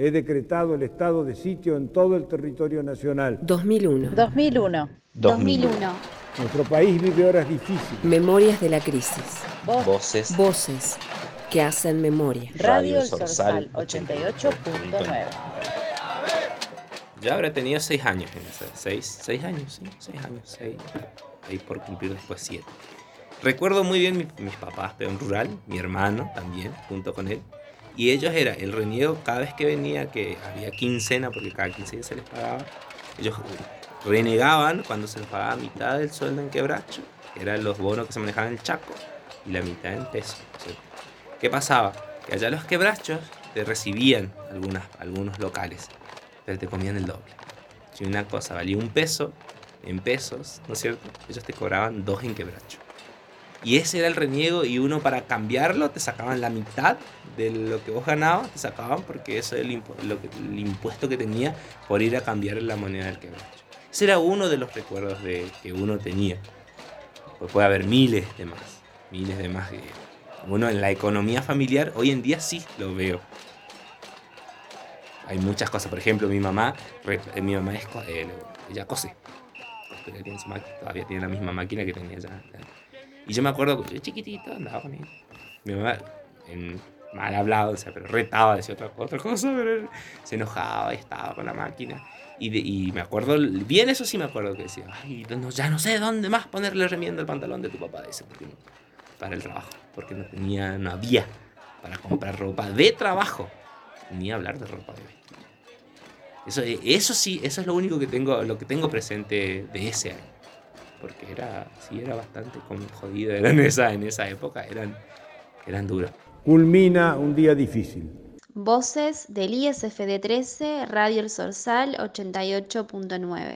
He decretado el estado de sitio en todo el territorio nacional. 2001. 2001. 2001. Nuestro país vive horas difíciles. Memorias de la crisis. Voces. Voces que hacen memoria. Radio El Sorsal 88.9. Yo habré tenido seis años en. Seis, seis años, sí, seis años, seis. Ahí por cumplir después siete. Recuerdo muy bien mi- mis papás, peón rural, mi hermano también, junto con él. Y ellos era el reniego cada vez que venía, que había quincena, porque cada quincena se les pagaba. Ellos renegaban cuando se les pagaba mitad del sueldo en quebracho, que eran los bonos que se manejaban en el Chaco, y la mitad en pesos. ¿Qué pasaba? Que allá los quebrachos te recibían algunas, algunos locales, pero te comían el doble. Si una cosa valía un peso, en pesos, ¿no es cierto? Ellos te cobraban dos en quebracho. Y ese era el reniego y uno para cambiarlo te sacaban la mitad de lo que vos ganabas, te sacaban porque eso era el, impuesto que tenía por ir a cambiar la moneda del quebracho. Ese era uno de los recuerdos de, que uno tenía. Pues puede haber miles de más, miles de más. Uno en la economía familiar hoy en día sí lo veo. Hay muchas cosas, por ejemplo, mi mamá, mi mamá es, eh, ella cose. Todavía tiene la misma máquina que tenía ya. Y yo me acuerdo yo chiquitito andaba con. Mi mamá, en mal hablado, o sea, pero retaba, decía otra, otra cosa, pero se enojaba y estaba con la máquina. Y, de- y me acuerdo, bien eso sí me acuerdo que decía, ay, ya no sé dónde más ponerle remiendo al pantalón de tu papá, dice, porque no, para el trabajo, porque no tenía, no había para comprar ropa de trabajo, ni hablar de ropa de vestir. Eso, eso sí, eso es lo único que tengo, lo que tengo presente de ese año. Porque era, sí, era bastante como jodido, era en esa, en esa época, eran, eran duras. Culmina un día difícil. Voces del ISFD 13, Radio El Sorsal 88.9.